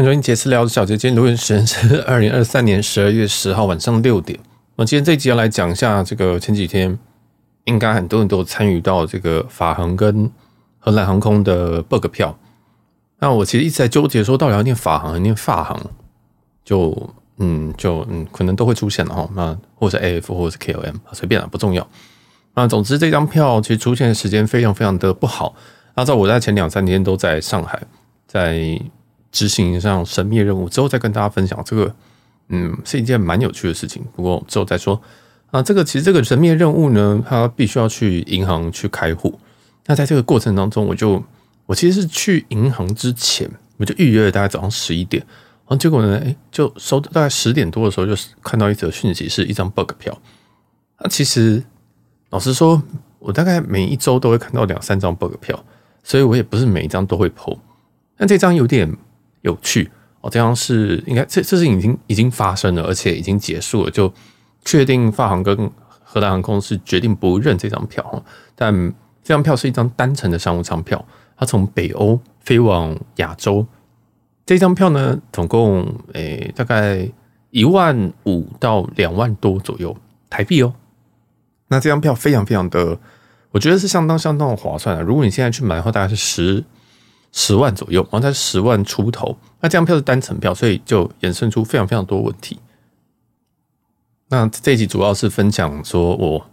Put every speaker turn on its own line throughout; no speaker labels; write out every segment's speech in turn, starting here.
欢迎收听杰私聊的小姐，今天录音时间是二零二三年十二月十号晚上六点。那今天这一集要来讲一下这个前几天应该很多人都参与到这个法航跟荷兰航空的 bug 票。那我其实一直在纠结说，到底要念法航还念法航？就嗯，就嗯，可能都会出现的哈。那或者 AF 或者是 KLM，随便了，不重要。那总之这张票其实出现的时间非常非常的不好。那在我在前两三天都在上海，在。执行一项神秘任务之后，再跟大家分享这个，嗯，是一件蛮有趣的事情。不过之后再说啊。这个其实这个神秘任务呢，它必须要去银行去开户。那在这个过程当中，我就我其实是去银行之前，我就预约了大概早上十一点，然后结果呢，诶，就收到大概十点多的时候，就看到一则讯息，是一张 bug 票。那其实老实说，我大概每一周都会看到两三张 bug 票，所以我也不是每一张都会 po。但这张有点。有趣哦，这样是应该这这是已经已经发生了，而且已经结束了，就确定法航跟荷兰航空是决定不认这张票，但这张票是一张单程的商务舱票，它从北欧飞往亚洲，这张票呢，总共诶、大概一万五到两万多左右台币哦。那这张票非常非常的，我觉得是相当相当的划算的。如果你现在去买的话，大概是十。十万左右，然后才十万出头。那这张票是单程票，所以就衍生出非常非常多问题。那这一集主要是分享说我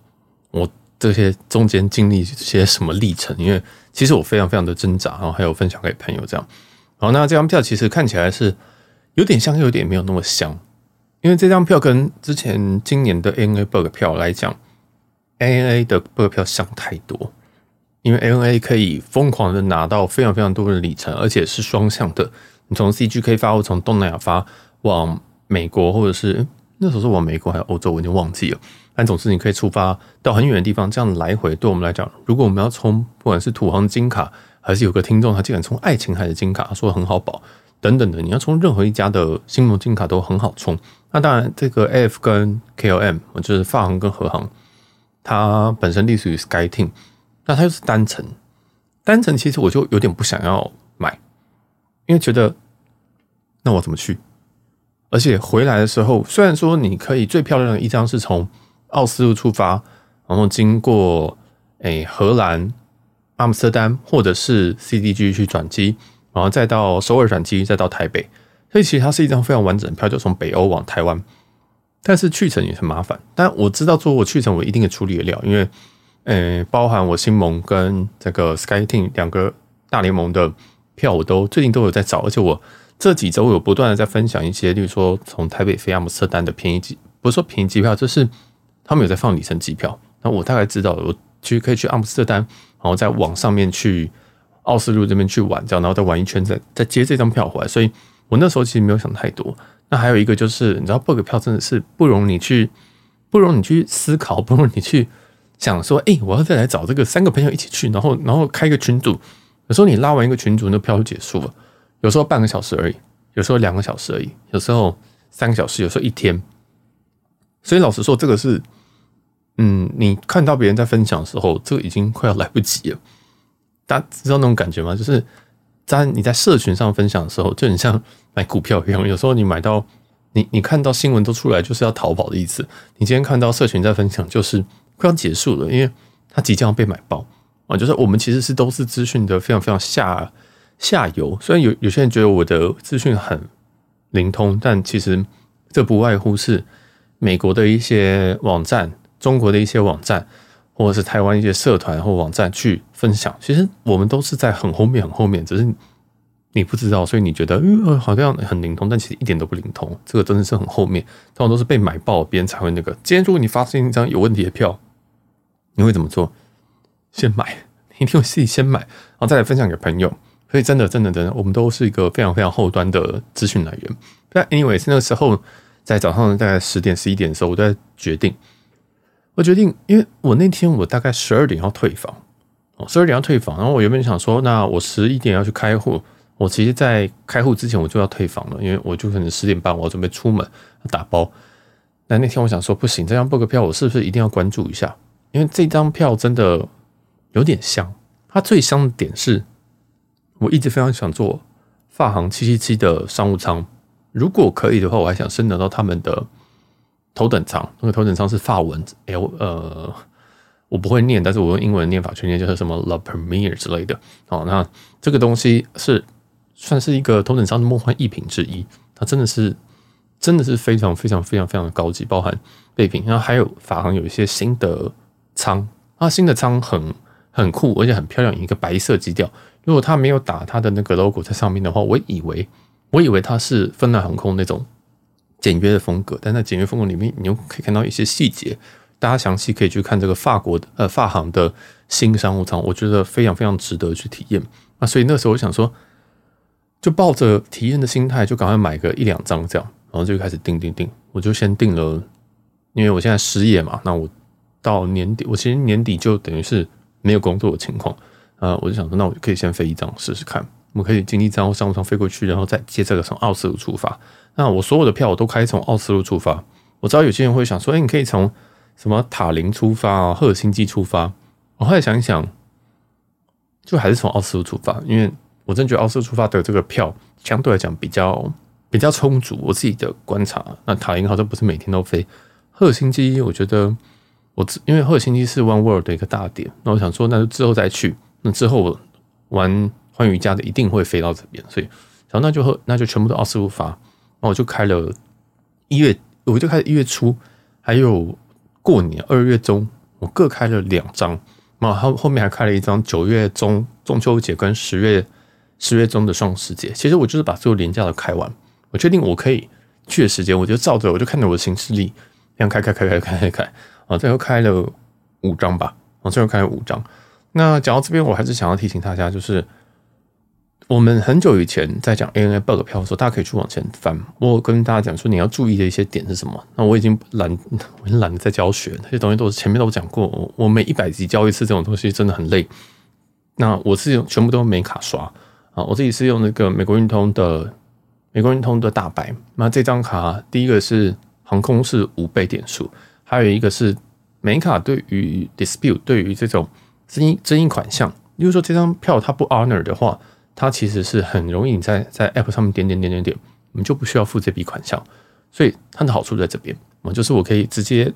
我这些中间经历些什么历程，因为其实我非常非常的挣扎，然后还有分享给朋友这样。好，那这张票其实看起来是有点像，又有点没有那么像，因为这张票跟之前今年的 ANA bug 票来讲，ANA 的 bug 票像太多。因为 ANA 可以疯狂的拿到非常非常多的里程，而且是双向的。你从 CGK 发或从东南亚发往美国，或者是那时候是往美国还是欧洲，我已经忘记了。但总之你可以出发到很远的地方，这样来回对我们来讲，如果我们要充不管是土航金卡，还是有个听众他竟然充爱琴海的金卡，他说很好保等等的，你要充任何一家的星盟金卡都很好充。那当然，这个 AF 跟 KLM，就是发航跟荷航，它本身隶属于 SkyTeam。那它又是单程，单程其实我就有点不想要买，因为觉得那我怎么去？而且回来的时候，虽然说你可以最漂亮的一张是从奥斯陆出发，然后经过诶、荷兰阿姆斯特丹或者是 CDG 去转机，然后再到首尔转机，再到台北，所以其实它是一张非常完整的票，就从北欧往台湾。但是去程也很麻烦，但我知道说我去程我一定也处理得了，因为。呃，包含我新盟跟这个 SkyTeam 两个大联盟的票，我都最近都有在找，而且我这几周有不断的在分享一些，例如说从台北飞阿姆斯特丹的便宜机，不是说便宜机票，就是他们有在放里程机票。那我大概知道，我其实可以去阿姆斯特丹，然后再往上面去奥斯陆这边去玩，这样，然后再玩一圈，再再接这张票回来。所以我那时候其实没有想太多。那还有一个就是，你知道，book 票真的是不容你去，不容你去思考，不容你去。想说，哎、我要再来找这个三个朋友一起去，然后，然后开个群组。有时候你拉完一个群组，那票就结束了。有时候半个小时而已，有时候两个小时而已，有时候三个小时，有时候一天。所以老实说，这个是，嗯，你看到别人在分享的时候，这个已经快要来不及了。大家知道那种感觉吗？就是在你在社群上分享的时候，就很像买股票一样。有时候你买到，你你看到新闻都出来，就是要逃跑的意思。你今天看到社群在分享，就是。快要结束了，因为它即将要被买爆啊！就是我们其实是都是资讯的非常非常下下游，虽然有有些人觉得我的资讯很灵通，但其实这不外乎是美国的一些网站、中国的一些网站，或者是台湾一些社团或网站去分享。其实我们都是在很后面、很后面，只是你不知道，所以你觉得嗯，好像很灵通，但其实一点都不灵通。这个真的是很后面，通常都是被买爆，别人才会那个。今天如果你发现一张有问题的票，你会怎么做？先买，一定会自己先买，然后再来分享给朋友。所以真的，真的，真的，我们都是一个非常非常后端的资讯来源。但 anyway，是那个时候在早上大概十点、十一点的时候，我在决定，我决定，因为我那天我大概十二点要退房，哦，十二点要退房，然后我原本想说，那我十一点要去开户，我其实，在开户之前我就要退房了，因为我就可能十点半我要准备出门打包。但那天我想说，不行，这张 book 票我是不是一定要关注一下？因为这张票真的有点香，它最香的点是，我一直非常想坐发行七七七的商务舱，如果可以的话，我还想升得到他们的头等舱。那个头等舱是法文 L 呃，我不会念，但是我用英文念法去念，就是什么 Le Premier 之类的。哦，那这个东西是算是一个头等舱的梦幻一品之一，它真的是真的是非常非常非常非常的高级，包含备品。然后还有法航有一些新的舱，啊，新的舱很很酷，而且很漂亮，一个白色基调。如果他没有打他的那个 logo 在上面的话，我以为我以为他是芬兰航空那种简约的风格，但在简约风格里面，你又可以看到一些细节。大家详细可以去看这个法国的呃法航的新商务舱，我觉得非常非常值得去体验。那所以那时候我想说，就抱着体验的心态，就赶快买个一两张这样，然后就开始订订订。我就先订了，因为我现在失业嘛，那我到年底，我其实年底就等于是没有工作的情况。呃，我就想说，那我就可以先飞一张试试看。我们可以经历这样商务舱飞过去，然后再接这个从奥斯陆出发。那我所有的票我都开从奥斯陆出发。我知道有些人会想说，哎，你可以从什么塔林出发啊，赫尔辛基出发。我后来想一想，就还是从奥斯陆出发，因为我真觉得奥斯陆出发的这个票相对来讲比较比较充足。我自己的观察，那塔林好像不是每天都飞。赫尔辛基，我觉得我因为赫尔辛基是 One World 的一个大点，那我想说，那就之后再去。那之后玩欢瑜伽的一定会飞到这边，所以然后那就那就全部都奥斯陆发，然后我就开了一月，我就开始一月初，还有过年二月中，我各开了两张，然后后面还开了一张九月中中秋节跟十月十月中的双十节。其实我就是把所有连假都开完，我确定我可以去的时间，我就照着我就看着我的行事历，这样开开开开开开开啊，最后开了五张吧，啊，最后开了五张。那讲到这边，我还是想要提醒大家，就是我们很久以前在讲 ANA bug 票的时候，大家可以去往前翻。我跟大家讲说，你要注意的一些点是什么？那我已经懒，我已经懒得在教学，那些东西都是前面都讲过。我每一百集教一次这种东西，真的很累。那我是用全部都美卡刷啊，我自己是用那个美国运通的美国运通的大白。那这张卡，第一个是航空是五倍点数，还有一个是美卡对于 dispute 对于这种。争议争议款项，例如说这张票它不 honor 的话，它其实是很容易你在在 app 上面点点点点点，我们就不需要付这笔款项，所以它的好处在这边，我就是我可以直接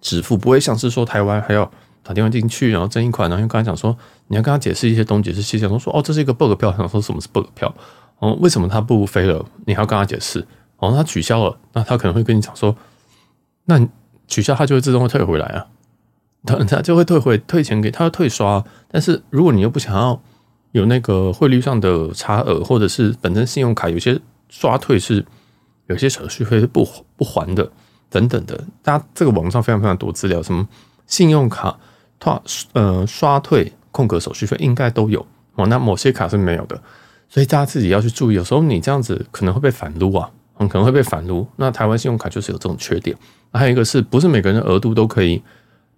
支付，不会像是说台湾还要打电话进去，然后争议款，然后又刚才讲说你要跟他解释一些东，解释细节，说哦这是一个 bug 票，想说什么是 bug 票，哦为什么他不飞了，你还要跟他解释，哦他取消了，那他可能会跟你讲说，那取消它就会自动会退回来啊。他他就会退回退钱给他，退刷。但是如果你又不想要有那个汇率上的差额，或者是本身信用卡有些刷退是有些手续费是不不还的等等的，大家这个网上非常非常多资料，什么信用卡刷呃刷退空格手续费应该都有哦。那某些卡是没有的，所以大家自己要去注意。有时候你这样子可能会被反撸啊，可能会被反撸。那台湾信用卡就是有这种缺点。还有一个是不是每个人的额度都可以？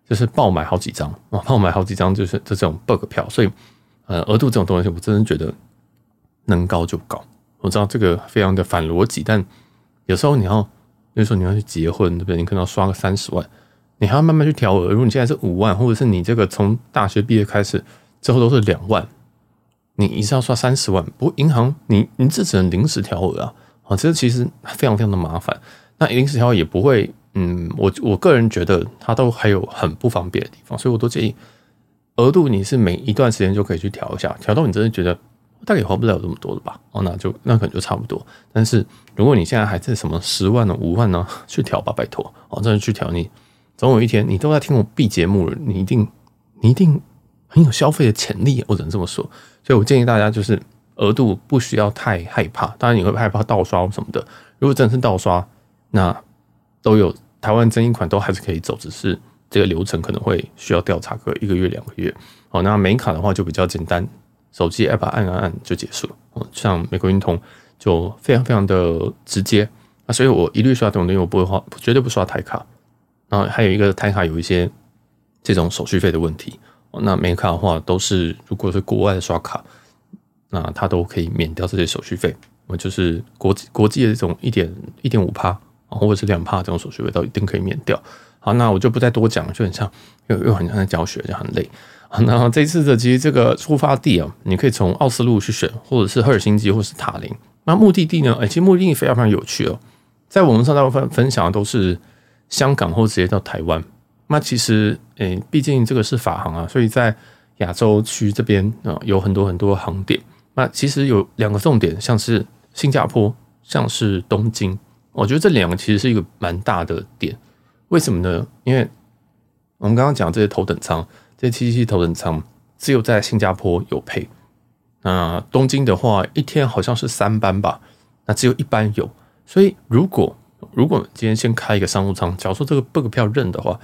就是爆买好几张啊，爆买好几张就是这种 bug 票，所以呃额度这种东西，我真的觉得能高就高。我知道这个非常的反逻辑，但有时候你要，比如说你要去结婚，对不对？你可能要刷个三十万，你还要慢慢去调额。如果你现在是五万，或者是你这个从大学毕业开始之后都是两万，你一次要刷三十万，不过银行你你这只能临时调额啊，啊，这其实非常非常的麻烦。那临时调也不会。嗯，我我个人觉得它都还有很不方便的地方，所以我都建议额度你是每一段时间就可以去调一下，调到你真的觉得大概也花不了这么多了吧？哦，那就那可能就差不多。但是如果你现在还在什么十万呢、五万呢，去调吧，拜托哦，真的去调你，总有一天你都在听我 B 节目了，你一定你一定很有消费的潜力，我只能这么说。所以我建议大家就是额度不需要太害怕，当然你会害怕盗刷什么的。如果真的是盗刷，那都有。台湾争议款都还是可以走，只是这个流程可能会需要调查个一个月两个月。好，那美卡的话就比较简单，手机 app 按按按就结束了。像美国运通就非常非常的直接啊，所以我一律刷这种东西，我不会花，绝对不刷台卡。然后还有一个台卡有一些这种手续费的问题。那美卡的话都是如果是国外的刷卡，那它都可以免掉这些手续费。我就是国际国际的这种一点一点五趴。或者是两帕这种手续费都一定可以免掉。好，那我就不再多讲，就很像又又很像在教学，就很累。那这次的其实这个出发地啊，你可以从奥斯陆去选，或者是赫尔辛基，或者是塔林。那目的地呢？哎，其实目的地非常非常有趣哦。在网络上大部分分享的都是香港或直接到台湾。那其实，诶，毕竟这个是法航啊，所以在亚洲区这边啊，有很多很多航点。那其实有两个重点，像是新加坡，像是东京。我觉得这两个其实是一个蛮大的点。为什么呢？因为我们刚刚讲这些头等舱，这些七七七头等舱只有在新加坡有配。那东京的话，一天好像是三班吧，那只有一班有。所以如果如果今天先开一个商务舱，假如说这个这个票认的话。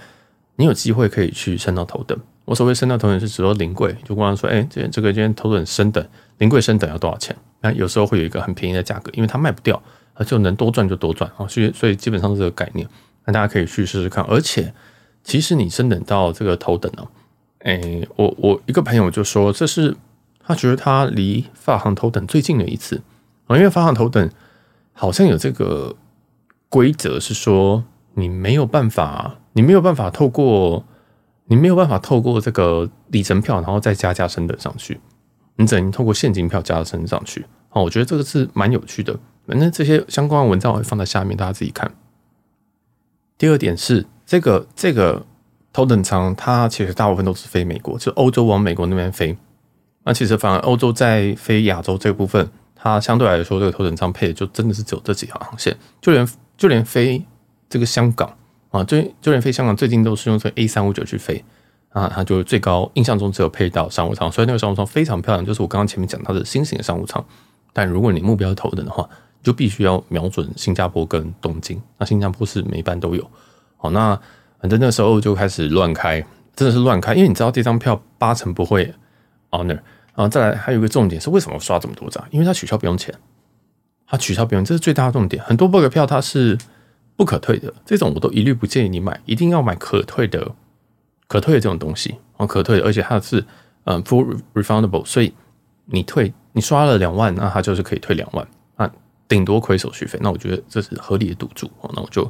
你有机会可以去升到头等。我所谓升到头等是指说临柜，就跟他说，哎，这这个今天头等升等，临柜升等要多少钱？那有时候会有一个很便宜的价格，因为它卖不掉，它就能多赚就多赚啊。所以所以基本上是这个概念，那大家可以去试试看。而且其实你升等到这个头等呢，哎，我我一个朋友就说，这是他觉得他离发行头等最近的一次啊，因为发行头等好像有这个规则是说你没有办法。你没有办法透过，你没有办法透过这个里程票，然后再加价升等上去。你只能透过现金票加升上去。哦，我觉得这个是蛮有趣的。反正这些相关的文章我会放在下面，大家自己看。第二点是这个这个头等舱，它其实大部分都是飞美国，就欧洲往美国那边飞。那其实反而欧洲在飞亚洲这部分，它相对来说这个头等舱配的就真的是只有这几条航线，就连就连飞这个香港。啊，就就连飞香港最近都是用这个 A 三五九去飞啊，它就最高印象中只有配到商务舱，所以那个商务舱非常漂亮，就是我刚刚前面讲到的新型的商务舱。但如果你目标头等的话，就必须要瞄准新加坡跟东京。那新加坡是每班都有。好，那反正那时候就开始乱开，真的是乱开，因为你知道这张票八成不会 honor。然后再来还有一个重点是，为什么刷这么多张？因为它取消不用钱，它取消不用，这是最大的重点。很多 bug 票它是。不可退的这种我都一律不建议你买，一定要买可退的，可退的这种东西哦，可退的，而且它是嗯 full refundable，所以你退你刷了两万，那它就是可以退两万，啊，顶多亏手续费，那我觉得这是合理的赌注哦，那我就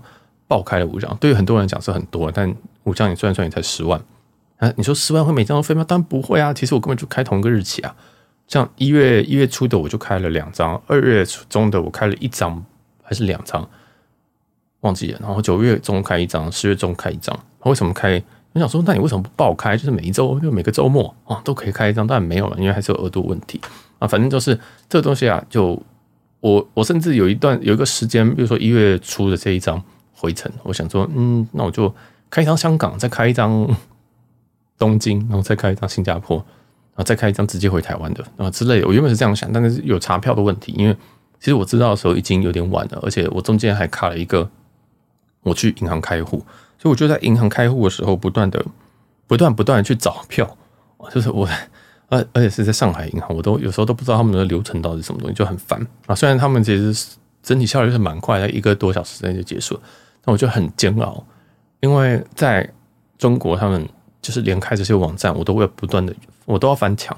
爆开了五张，对于很多人讲是很多，但五张你算算也才十万啊，你说十万会每张都飞吗？当然不会啊，其实我根本就开同一个日期啊，像一月一月初的我就开了两张，二月中的我开了一张还是两张。忘记了，然后九月中开一张，十月中开一张。为什么开？我想说，那你为什么不爆开？就是每一周，就每个周末啊，都可以开一张。但没有了，因为还是有额度问题啊。反正就是这东西啊，就我我甚至有一段有一个时间，比如说一月初的这一张回程，我想说，嗯，那我就开一张香港，再开一张东京，然后再开一张新加坡，然后再开一张直接回台湾的啊之类的。我原本是这样想，但是有查票的问题，因为其实我知道的时候已经有点晚了，而且我中间还卡了一个。我去银行开户，所以我就在银行开户的时候，不断的、不断、不断的去找票，就是我，而而且是在上海银行，我都有时候都不知道他们的流程到底是什么东西，就很烦啊。虽然他们其实整体效率是蛮快的，一个多小时之内就结束了，但我就很煎熬，因为在中国，他们就是连开这些网站，我都会不断的，我都要翻墙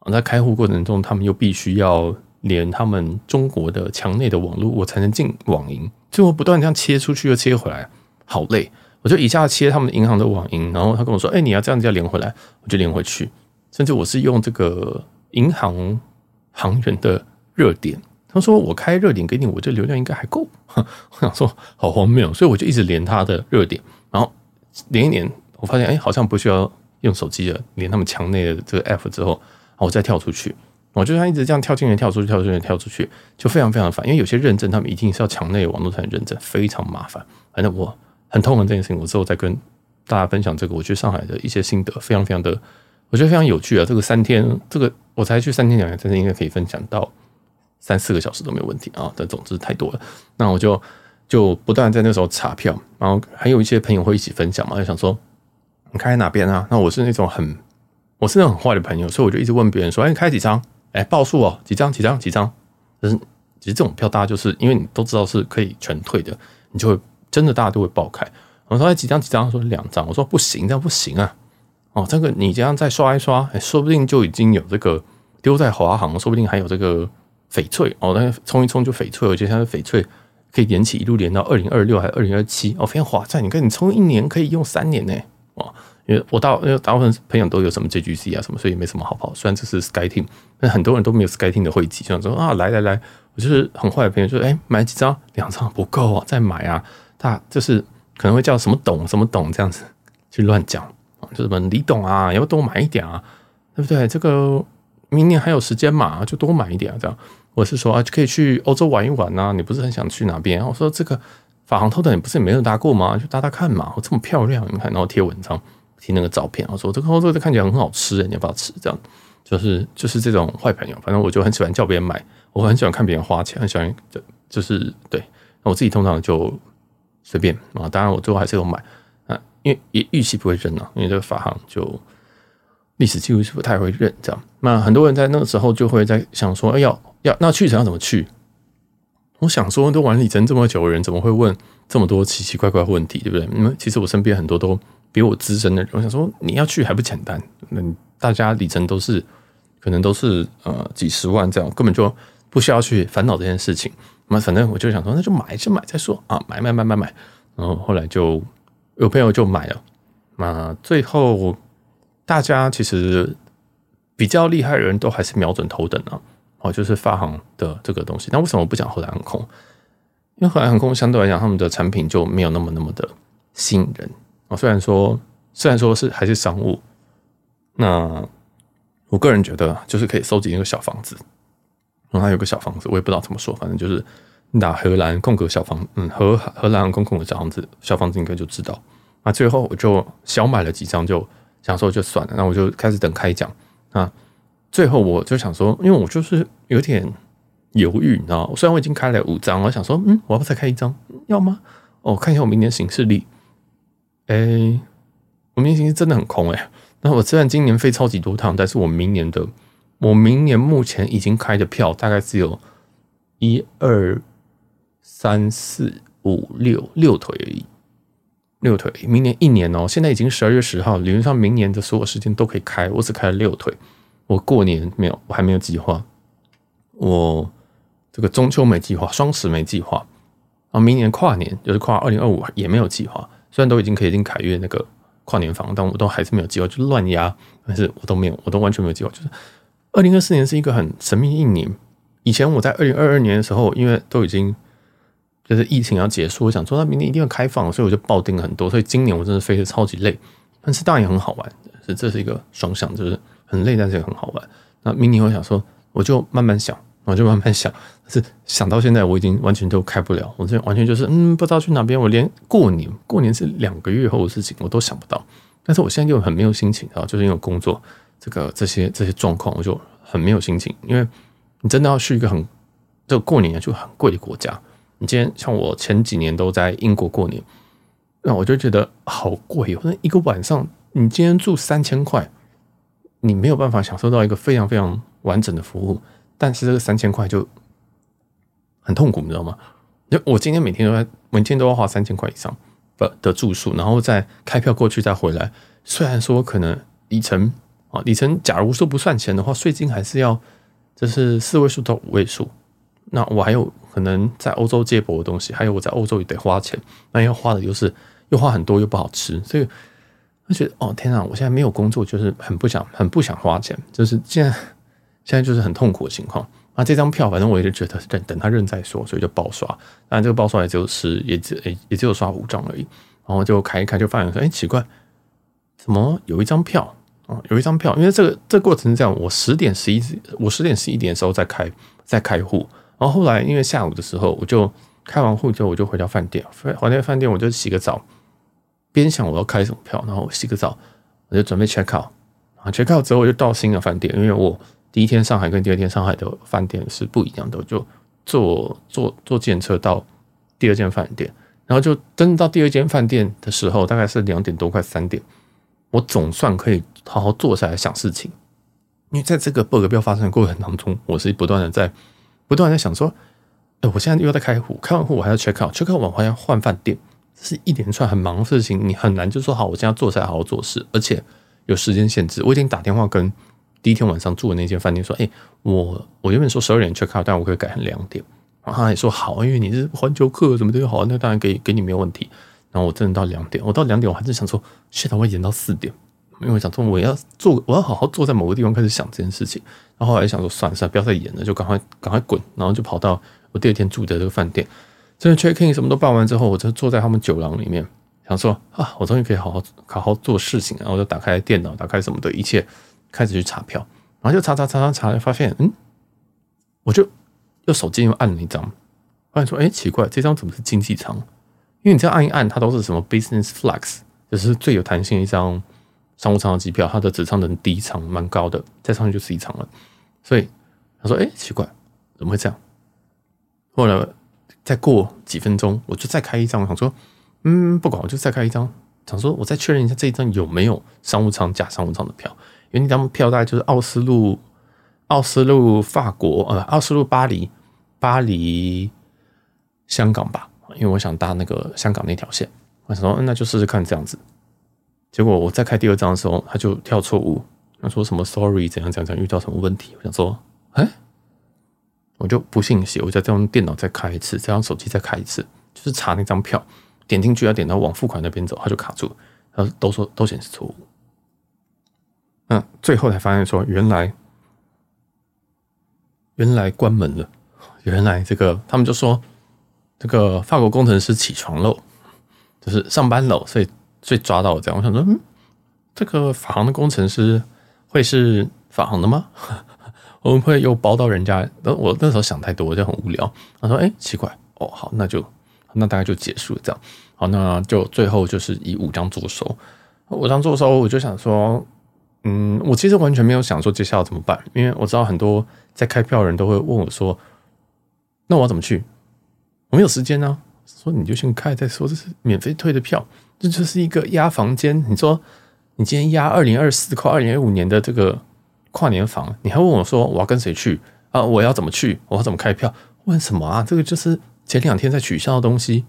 啊。在开户过程中，他们又必须要连他们中国的墙内的网络，我才能进网银。就我不断这样切出去又切回来，好累。我就一下切他们银行的网银，然后他跟我说：“哎，你要这样子要连回来。”我就连回去。甚至我是用这个银行行员的热点，他说：“我开热点给你，我这流量应该还够。”我想说好荒谬，所以我就一直连他的热点，然后连一连，我发现哎，好像不需要用手机了，连他们墙内的这个 app 之，后我再跳出去。我就像一直这样跳进来、跳出去、跳进来、跳出去，就非常非常烦。因为有些认证，他们一定是要墙内网络才能认证，非常麻烦。反正我很痛恨这件事情。我之后再跟大家分享这个我去上海的一些心得，非常非常的，我觉得非常有趣啊。这个三天，这个我才去三天两夜，但是应该可以分享到三四个小时都没有问题啊。但总之太多了，那我就就不断在那时候查票，然后还有一些朋友会一起分享嘛，就想说你开哪边啊？那我是那种很我是那种很坏的朋友，所以我就一直问别人说：“哎，你开几张？”哎，报数哦，几张几张几张？但是其实这种票，大家就是因为你都知道是可以全退的，你就会真的大家都会爆开。我说哎，几张几张？说两张。我说不行，这样不行啊！哦，这个你这样再刷一刷，哎，说不定就已经有这个丢在华航，说不定还有这个翡翠哦，那冲一冲就翡翠，而且它的翡翠可以延期一路连到二零二六还是二零二七哦，非常划算。你看，你充一年可以用三年呢，因为我大因为大部分朋友都有什么 JGC 啊什么，所以也没什么好跑。虽然这是 SkyTeam，但很多人都没有 SkyTeam 的会籍，就想说啊，来来来，我就是很坏的朋友，说哎，买几张，两张不够啊，再买啊。他就是可能会叫什么董什么董这样子去乱讲啊，就什么李董啊，要多买一点啊，对不对？这个明年还有时间嘛，就多买一点啊，这样。我是说啊，就可以去欧洲玩一玩呐、啊。你不是很想去哪边？我说这个法航头等，你不是也没有搭过吗？就搭搭看嘛。我这么漂亮，你看，然后贴文章，贴那个照片。我说这个欧洲看起来很好吃，你要不要吃？这样就是就是这种坏朋友。反正我就很喜欢叫别人买，我很喜欢看别人花钱，很喜欢就就是对。那我自己通常就随便啊。当然我最后还是有买啊，因为也预期不会认啊，因为这个法航就历史记录是不太会认这样。那很多人在那个时候就会在想说，哎呀。要那去程要怎么去？我想说，都玩里程这么久的人，怎么会问这么多奇奇怪怪的问题，对不对？因为其实我身边很多都比我资深的人，我想说，你要去还不简单？那大家里程都是可能都是呃几十万这样，根本就不需要去烦恼这件事情。那反正我就想说，那就买就买再说啊，买买买买买。然后后来就有朋友就买了。那最后大家其实比较厉害的人都还是瞄准头等啊。哦，就是发行的这个东西。那为什么不讲荷兰航空？因为荷兰航空相对来讲，他们的产品就没有那么那么的吸引人。虽然说虽然说是还是商务，那我个人觉得就是可以收集一个小房子。然后有个小房子，我也不知道怎么说，反正就是打荷兰空格小房，嗯，荷荷兰空空格小房子，小房子应该就知道。那最后我就小买了几张，就想说就算了。那我就开始等开奖啊。最后我就想说，因为我就是有点犹豫，你知道，虽然我已经开了五张，我想说，嗯，我要不再开一张，要吗？哦，看一下我明年行事历，哎，我明年真的很空哎。那我虽然今年飞超级多趟，但是我明年的，我明年目前已经开的票大概只有一二三四五六六腿而已，六腿。明年一年哦，现在已经十二月十号，理论上明年的所有时间都可以开，我只开了六腿。我过年没有，我还没有计划。我这个中秋没计划，双十没计划，啊，明年跨年就是跨二零二五也没有计划。虽然都已经可以进凯悦那个跨年房，但我都还是没有计划，就乱压。但是我都没有，我都完全没有计划。就是二零二四年是一个很神秘一年。以前我在二零二二年的时候，因为都已经就是疫情要结束，我想说那明年一定要开放，所以我就爆订了很多。所以今年我真的飞得超级累，但是当然也很好玩，是这是一个双向，就是。很累，但是也很好玩。那明年我想说，我就慢慢想，我就慢慢想。是想到现在，我已经完全都开不了。我这完全就是，嗯，不知道去哪边。我连过年，过年是两个月后的事情，我都想不到。但是我现在就很没有心情啊，就是因为工作这个这些这些状况，我就很没有心情。因为你真的要去一个很这个过年就很贵的国家。你今天像我前几年都在英国过年，那我就觉得好贵哦。那一个晚上，你今天住三千块。你没有办法享受到一个非常非常完整的服务，但是这个三千块就很痛苦，你知道吗？就我今天每天都在，每天都要花三千块以上的的住宿，然后再开票过去再回来。虽然说可能里程啊，里程假如说不算钱的话，税金还是要就是四位数到五位数。那我还有可能在欧洲接驳的东西，还有我在欧洲也得花钱，那要花的就是又花很多又不好吃，所以。我觉得哦天啊，我现在没有工作，就是很不想、很不想花钱，就是现在现在就是很痛苦的情况。那这张票，反正我也是觉得等等他认再说，所以就爆刷。但这个爆刷也只有十，也只也也只有刷五张而已。然后就开一开，就发现说，哎，奇怪，怎么有一张票啊？有一张票，因为这个这过程是这样，我十点十一，我十点十一点的时候在开在开户，然后后来因为下午的时候，我就开完户之后，我就回到饭店，回回到饭店我就洗个澡。边想我要开什么票，然后我洗个澡，我就准备 check out。啊，check out 之后我就到新的饭店，因为我第一天上海跟第二天上海的饭店是不一样的，就坐坐坐计程车到第二间饭店，然后就真的到第二间饭店的时候，大概是两点多快三点，我总算可以好好坐下来想事情。因为在这个 bug 标发生的过程当中，我是不断的在不断在想说，哎，我现在又在开户，开完户我还要 check out，check out 完我还要换饭店。这是一连串很忙的事情，你很难就说好，我现在坐下来好好做事，而且有时间限制。我已经打电话跟第一天晚上住的那间饭店说，哎，我我原本说十二点 check out，但我可以改成两点，然后他也说好，因为你是环球客什么都好，那当然给给你没有问题。然后我真的到两点，我到两点我还是想说，现在我延到四点，因为我想说我要坐，我要好好坐在某个地方开始想这件事情。然后后来想说算了算了，不要再演了，就赶快赶快滚，然后就跑到我第二天住的这个饭店。真的 check in 什么都办完之后，我就坐在他们酒廊里面，想说啊，我终于可以好好好好做事情。然后我就打开电脑，打开什么的一切，开始去查票。然后就查查查查查，发现嗯，我就用手机又按了一张，发现说哎奇怪，这张怎么是经济舱？因为你这样按一按，它都是什么 business flex，就是最有弹性的一张商务舱的机票，它的直舱的第一层蛮高的，再上去就是一舱了。所以他说哎奇怪，怎么会这样？后来。再过几分钟，我就再开一张。我想说，嗯，不管，我就再开一张。想说，我再确认一下这一张有没有商务舱加商务舱的票。因为那张票大概就是奥斯陆、奥斯陆法国，呃，奥斯陆巴黎、巴黎香港吧。因为我想搭那个香港那条线。我想说，那就试试看这样子。结果我再开第二张的时候，他就跳错误，他说什么 “sorry”，怎样怎样怎样，遇到什么问题。我想说，哎。我就不信邪，我再用电脑再开一次，再用手机再开一次，就是查那张票，点进去要点到往付款那边走，他就卡住，然后都说都显示错误。那，最后才发现说，原来原来关门了，原来这个他们就说这个法国工程师起床喽，就是上班喽，所以所以抓到我这样。我想说，嗯，这个法航的工程师会是法航的吗？我们会又包到人家，我那时候想太多，就很无聊。他说：“哎，奇怪，哦，好，那就那大概就结束这样。好，那就最后就是以五张坐收。五张坐收，我就想说，嗯，我其实完全没有想说接下来怎么办，因为我知道很多在开票的人都会问我说：那我要怎么去？我没有时间呢、说你就先开再说，这是免费退的票，这就是一个压房间。你说你今天压二零二四跨二零二五年的这个。”跨年房，你还问我说我要跟谁去啊？我要怎么去？我要怎么开票？问什么啊？这个就是前两天在取消的东西，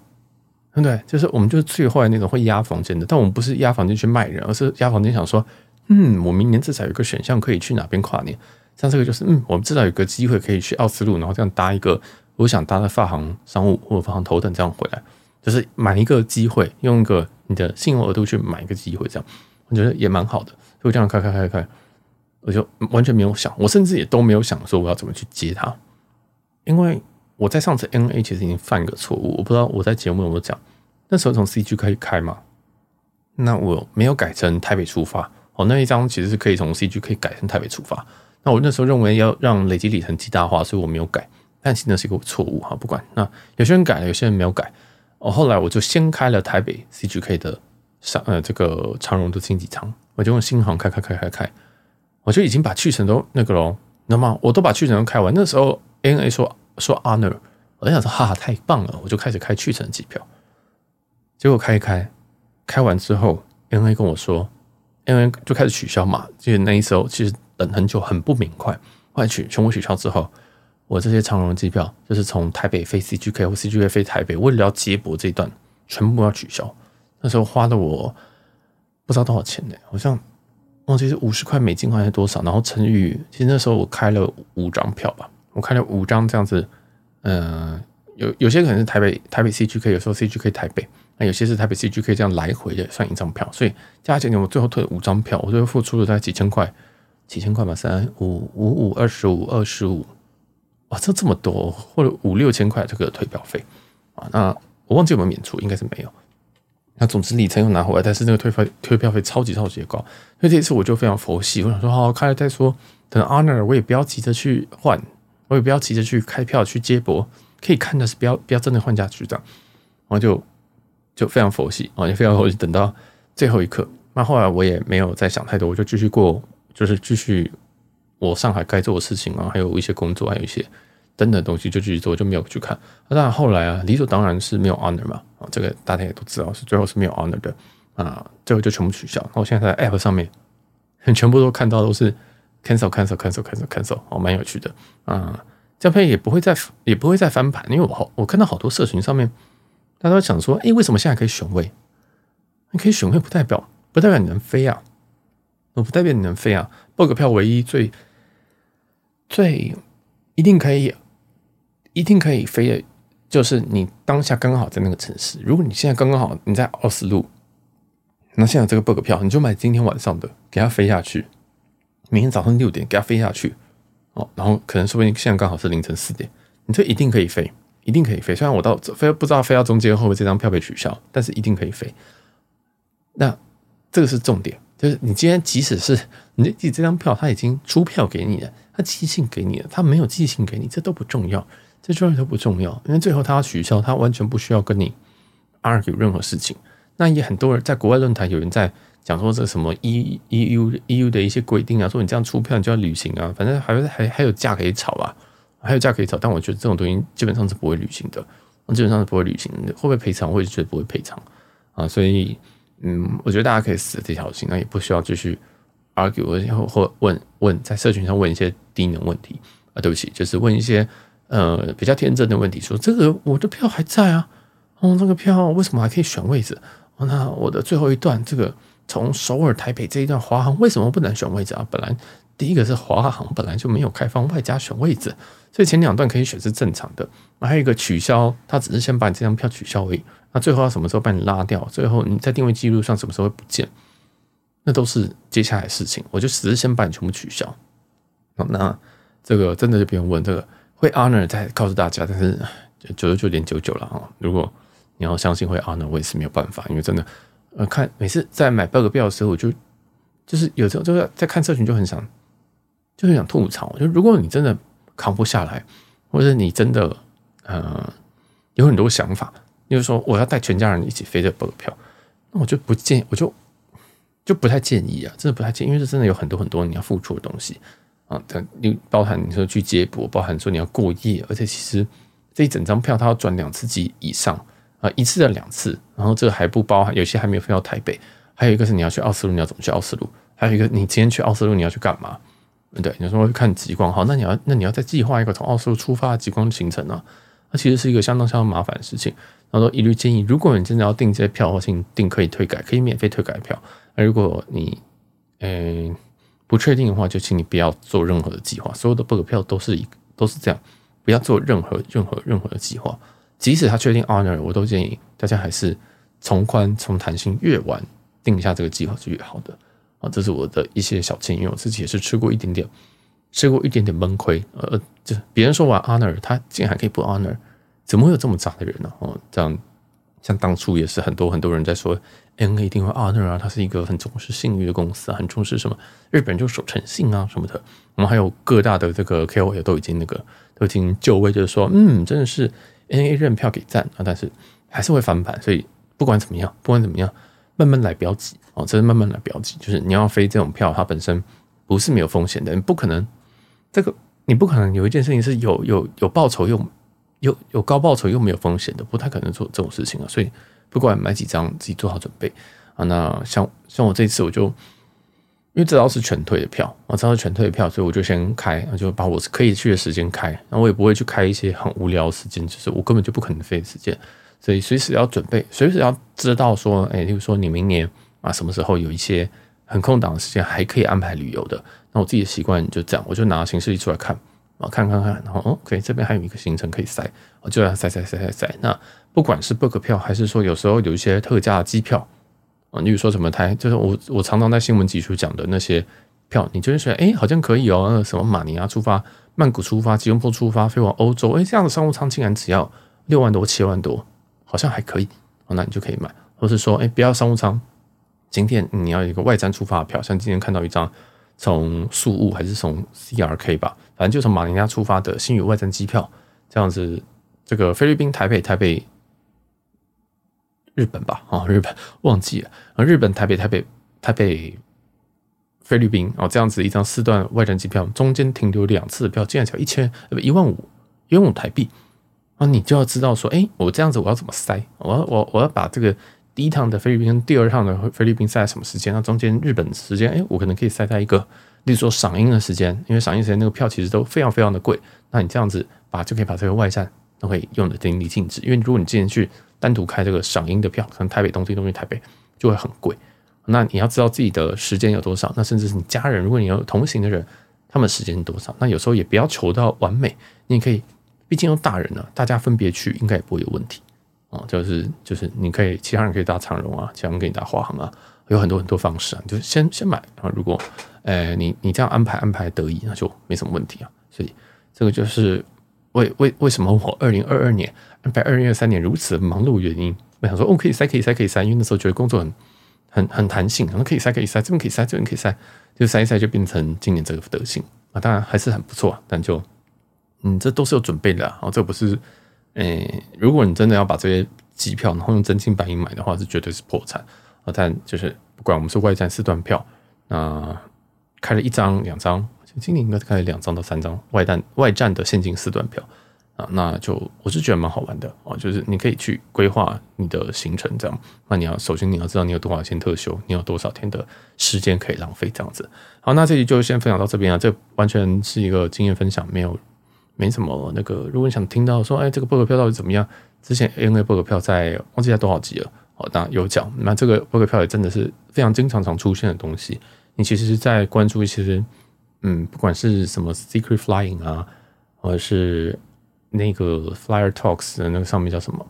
对不对？就是我们就是最后那种会压房间的，但我们不是压房间去卖人，而是压房间想说，嗯，我明年至少有个选项可以去哪边跨年。像这个就是，嗯，我们至少有个机会可以去奥斯陆，然后这样搭一个我想搭的法航商务或者法航头等这样回来，就是买一个机会，用一个你的信用额度去买一个机会，这样我觉得也蛮好的。就这样开开开开。我就完全没有想，我甚至也都没有想说我要怎么去接他，因为我在上次 N A 其实已经犯一个错误，我不知道我在节目有没有讲，那时候从 CG 可以开嘛，那我没有改成台北出发，哦，那一张其实是可以从 CG 可以改成台北出发，那我那时候认为要让累积里程极大化，所以我没有改，但其实那是一个错误哈，不管，那有些人改了，有些人没有改，哦，后来我就先开了台北 CGK 的上呃这个长荣的经济舱，我就用新航开开开开开。我就已经把去程都那个了，那么我都把去程都开完。那时候 ANA 说说 honor，我在想说哈哈太棒了，我就开始开去程机票。结果开一开，开完之后 ANA 跟我说因为就开始取消嘛。就那一时候其实等很久，很不明快。后来取全部取消之后，我这些长荣机票就是从台北飞 CGK 或 CGK 飞台北，为了要接驳这一段，全部要取消。那时候花的我不知道多少钱呢，好像。忘记是五十块美金还是多少，然后乘以，其实那时候我开了五张票吧，我开了五张这样子，嗯、有有些可能是台北台北 CGK，有时候 CGK 台北，那有些是台北 CGK 这样来回的算一张票，所以加起来我最后退了五张票，我最后付出了大概几千块，几千块吧，三五五五二十五二十五，哇，这这么多，或者五六千块这个退票费。啊，那我忘记有没有免除，应该是没有。那总之里程又拿回来，但是那个退费退票费超级超级高，所以这一次我就非常佛系，我想说好好开了再说，等 honor 我也不要急着去换，我也不要急着去开票去接驳，可以看的是不要不要真的换下去这样，然后就就非常佛系啊，也非常佛系，等到最后一刻。那后来我也没有再想太多，我就继续过，就是继续我上海该做的事情啊，还有一些工作，还有一些。等等东西就继续做，就没有去看。那当然后来啊，理所当然是没有 honor 嘛，啊，这个大家也都知道，是最后是没有 honor 的啊，最后就全部取消。那我现在在 app 上面，全部都看到都是 cancel cancel cancel cancel cancel，哦，蛮有趣的啊。这样也不会再也不会再翻盘，因为我好我看到好多社群上面，大家都想说，哎，为什么现在可以选位？你可以选位不代表不代表你能飞啊，我不代表你能飞啊。book 票唯一最最一定可以。一定可以飞的，就是你当下刚刚好在那个城市。如果你现在刚刚好你在奥斯陆，那现在这个 bug 票，你就买今天晚上的，给它飞下去。明天早上六点给它飞下去，哦，然后可能说不定现在刚好是凌晨四点，你这一定可以飞，一定可以飞。虽然我到飞不知道飞到中间会不会这张票被取消，但是一定可以飞。那这个是重点，就是你今天即使是你你这张票他已经出票给你了，他寄信给你了，他没有寄信给你，这都不重要，这重要都不重要，因为最后他要取消，他完全不需要跟你 argue 任何事情。那也很多人在国外论坛有人在。讲说这什么 E E U E U 的一些规定啊，说你这样出票你就要履行啊，反正还还还有价可以炒啊，还有价可以找。但我觉得这种东西基本上是不会履行的，基本上是不会履行。会不会赔偿？我也觉得不会赔偿啊。所以，嗯，我觉得大家可以死这条心，那也不需要继续 argue，然后或问问在社群上问一些低能问题啊。对不起，就是问一些呃比较天真的问题，说这个我的票还在啊，哦，这个票为什么还可以选位置？哦，那我的最后一段这个。从首尔台北这一段华航为什么不能选位置啊？本来第一个是华航本来就没有开放外加选位置，所以前两段可以选是正常的。还有一个取消，他只是先把你这张票取消而已。那最后要什么时候把你拉掉？最后你在定位记录上什么时候会不见？那都是接下来的事情。我就只是先把你全部取消。那这个真的就不用问，这个会 honor 再告诉大家，但是九十九点九九了啊。如果你要相信会 honor，我也是没有办法，因为真的。呃，看每次在买 bug 票的时候，我就就是有时候就是在看社群就很想，就很想吐槽。就如果你真的扛不下来，或者你真的呃有很多想法，就是说我要带全家人一起飞这包票，那我就不建议，我就就不太建议啊，真的不太建议，因为这真的有很多很多你要付出的东西啊。等你包含你说去接驳，包含说你要过夜，而且其实这一整张票它要转两次机以上。啊，一次的两次，然后这个还不包含有些还没有飞到台北，还有一个是你要去奥斯陆，你要怎么去奥斯陆？还有一个你今天去奥斯陆你要去干嘛？对，你说看极光，好，那你要那你要再计划一个从奥斯陆出发的极光行程啊，那其实是一个相当相当麻烦的事情。然后说一律建议，如果你真的要订这些票，或请订可以退改，可以免费退改票。那如果你嗯不确定的话，就请你不要做任何的计划，所有的 book 票都是一都是这样，不要做任何任何任何的计划。即使他确定 honor，我都建议大家还是从宽从弹性越晚定下这个计划是越好的这是我的一些小建议，我自己也是吃过一点点，吃过一点点闷亏。呃，就别人说完 honor，他竟然还可以不 honor，怎么会有这么渣的人呢？哦，这样像当初也是很多很多人在说，N A 一定会 honor 啊，他是一个很重视信誉的公司啊，很重视什么日本就守诚信啊什么的。我们还有各大的这个 KOL 都已经那个都已经就位，就是说，嗯，真的是。N A 认票给赞啊，但是还是会翻盘，所以不管怎么样，不管怎么样，慢慢来，不要急哦，这是慢慢来，标记。就是你要飞这种票，它本身不是没有风险的，你不可能这个，你不可能有一件事情是有有有报酬又有有高报酬又没有风险的，不太可能做这种事情啊。所以不管买几张，自己做好准备啊。那像像我这次我就。因为这张是全退的票，我知道是全退的票，所以我就先开，就把我可以去的时间开，那我也不会去开一些很无聊的时间，就是我根本就不可能飞的时间，所以随时要准备，随时要知道说，哎，例如说你明年啊什么时候有一些很空档的时间，还可以安排旅游的。那我自己的习惯就这样，我就拿行事历出来看啊，看看看，然后，OK，这边还有一个行程可以塞，我就要塞塞塞塞塞。那不管是 book 票，还是说有时候有一些特价机票。你比如说什么台，就是我我常常在新闻集数讲的那些票，你就会觉得哎，好像可以哦。什么马尼拉出发、曼谷出发、吉隆坡出发，飞往欧洲，哎，这样的商务舱竟然只要六万多、七万多，好像还可以。那你就可以买，或是说，哎，不要商务舱，今天你要一个外站出发的票，像今天看到一张从宿务还是从 CRK 吧，反正就从马尼拉出发的星宇外站机票，这样子，这个菲律宾台北台北。日本吧，啊，日本忘记了啊，日本台北台北台北菲律宾哦，这样子一张四段外站机票，中间停留两次的票，竟然只要一千呃不一万五一万五台币啊，你就要知道说，哎，我这样子我要怎么塞？我要我我要把这个第一趟的菲律宾第二趟的菲律宾赛在什么时间？那中间日本时间，哎，我可能可以塞在一个，例如说赏樱的时间，因为赏樱时间那个票其实都非常非常的贵，那你这样子把就可以把这个外站都可以用的淋漓尽致，因为如果你之前去。单独开这个赏樱的票，可能台北、东京、东京、台北就会很贵。那你要知道自己的时间有多少，那甚至是你家人，如果你有同行的人，他们时间多少，那有时候也不要求到完美，你也可以毕竟都大人了，大家分别去应该也不会有问题啊。就是就是你可以，其他人可以搭长荣啊，其他人可以搭华航啊，有很多很多方式啊。你就先先买啊，如果诶你你这样安排安排得宜，那就没什么问题啊。所以这个就是为为为什么我二零二二年安排二零二三年如此忙碌原因。我想说，哦，可以塞，可以塞，可以塞，因为那时候觉得工作很很很弹性，可能可以塞，可以塞，这边可以塞，这边可以塞，就塞一塞就变成今年这个德性啊。当然还是很不错，但就嗯，这都是有准备的啊。这不是，诶、如果你真的要把这些机票然后用真金白银买的话，是绝对是破产啊。但就是不管我们是外站四段票，那开了一张、两张，今年应该开了两张到三张外站外站的现金四段票。啊，那就我是觉得蛮好玩的哦，就是你可以去规划你的行程这样。那你要首先你要知道你有多少天特休，你有多少天的时间可以浪费这样子。好，那这里就先分享到这边啊，这完全是一个经验分享，没有没什么那个。如果你想听到说，哎，这个 bug 票到底怎么样？之前 ANA bug 票在忘记在多少集了，好，那有讲。那这个 bug 票也真的是非常经常常出现的东西。你其实是在关注一些，嗯，不管是什么 secret flying 啊，或者是。那个 Flyer Talks 的那个上面叫什么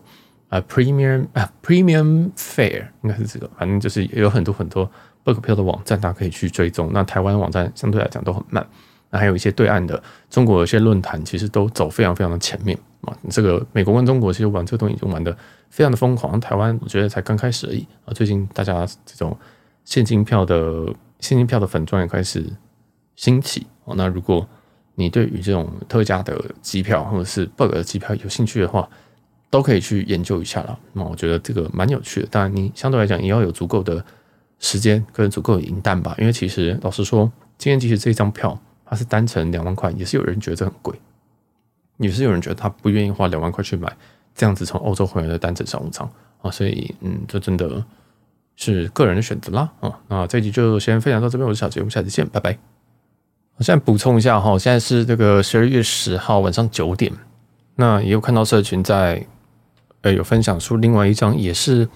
啊？Premium 啊，Premium Fair 应该是这个，反正就是有很多很多 bug 票的网站，大家可以去追踪。那台湾网站相对来讲都很慢，那还有一些对岸的中国有些论坛，其实都走非常非常的前面啊。这个美国跟中国其实玩这个东西已经玩的非常的疯狂，台湾我觉得才刚开始而已啊。最近大家这种现金票的现金票的粉钻也开始兴起哦。那如果你对于这种特价的机票或者是 bug 的机票有兴趣的话，都可以去研究一下了。那我觉得这个蛮有趣的。当然，你相对来讲也要有足够的时间跟足够的银弹吧。因为其实老实说，今天即使这张票它是单程两万块，也是有人觉得很贵，也是有人觉得他不愿意花两万块去买这样子从欧洲回来的单程商务舱啊。所以，嗯，这真的是个人的选择啦。啊，那这集就先分享到这边，我是小杰，我们下次见，拜拜。我现在补充一下哈，现在是这个十二月十号晚上九点，那也有看到社群在呃有分享出另外一张也是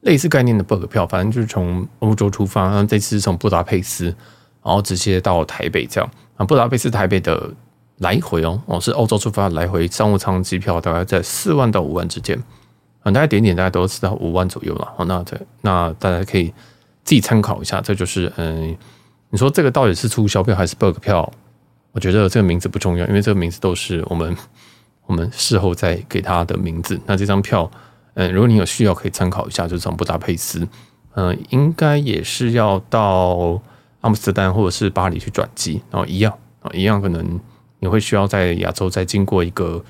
类似概念的 bug 票，反正就是从欧洲出发，然后这次是从布达佩斯，然后直接到台北这样啊，布达佩斯台北的来回哦哦是欧洲出发来回商务舱机票大概在四万到五万之间啊，大概点点大概都是到五万左右了，好，那这那大家可以自己参考一下，这就是嗯。你说这个到底是促销票还是 bug 票？我觉得这个名字不重要，因为这个名字都是我们我们事后再给他的名字。那这张票，嗯，如果你有需要，可以参考一下，就是从布达佩斯，嗯，应该也是要到阿姆斯特丹或者是巴黎去转机，然后一样啊，一样可能你会需要在亚洲再经过一个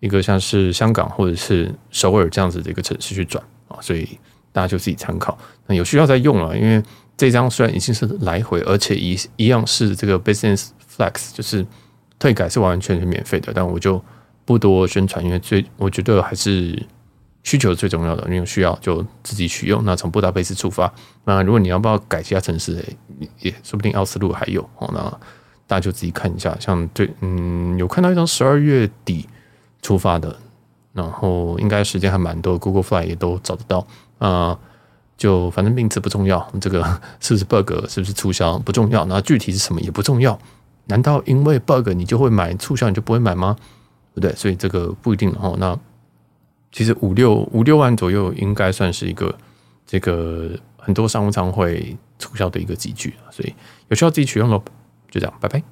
一个像是香港或者是首尔这样子的一个城市去转啊，所以大家就自己参考。那有需要再用了，因为。这张虽然已经是来回，而且一一样是这个 Business Flex，就是退改是完完全全免费的，但我就不多宣传，因为最我觉得还是需求是最重要的，你有需要就自己取用。那从布达佩斯出发，那如果你要不要改其他城市，也说不定奥斯陆还有哦。那大家就自己看一下，像对，嗯，有看到一张十二月底出发的，然后应该时间还蛮多，Google Fly 也都找得到啊。就反正名字不重要，这个 是不是 bug，是不是促销不重要，那具体是什么也不重要。难道因为 bug 你就会买促销，你就不会买吗？不对？所以这个不一定哦。那其实五六五六万左右应该算是一个这个很多商务舱会促销的一个集聚，所以有需要自己取用喽。就这样，拜拜。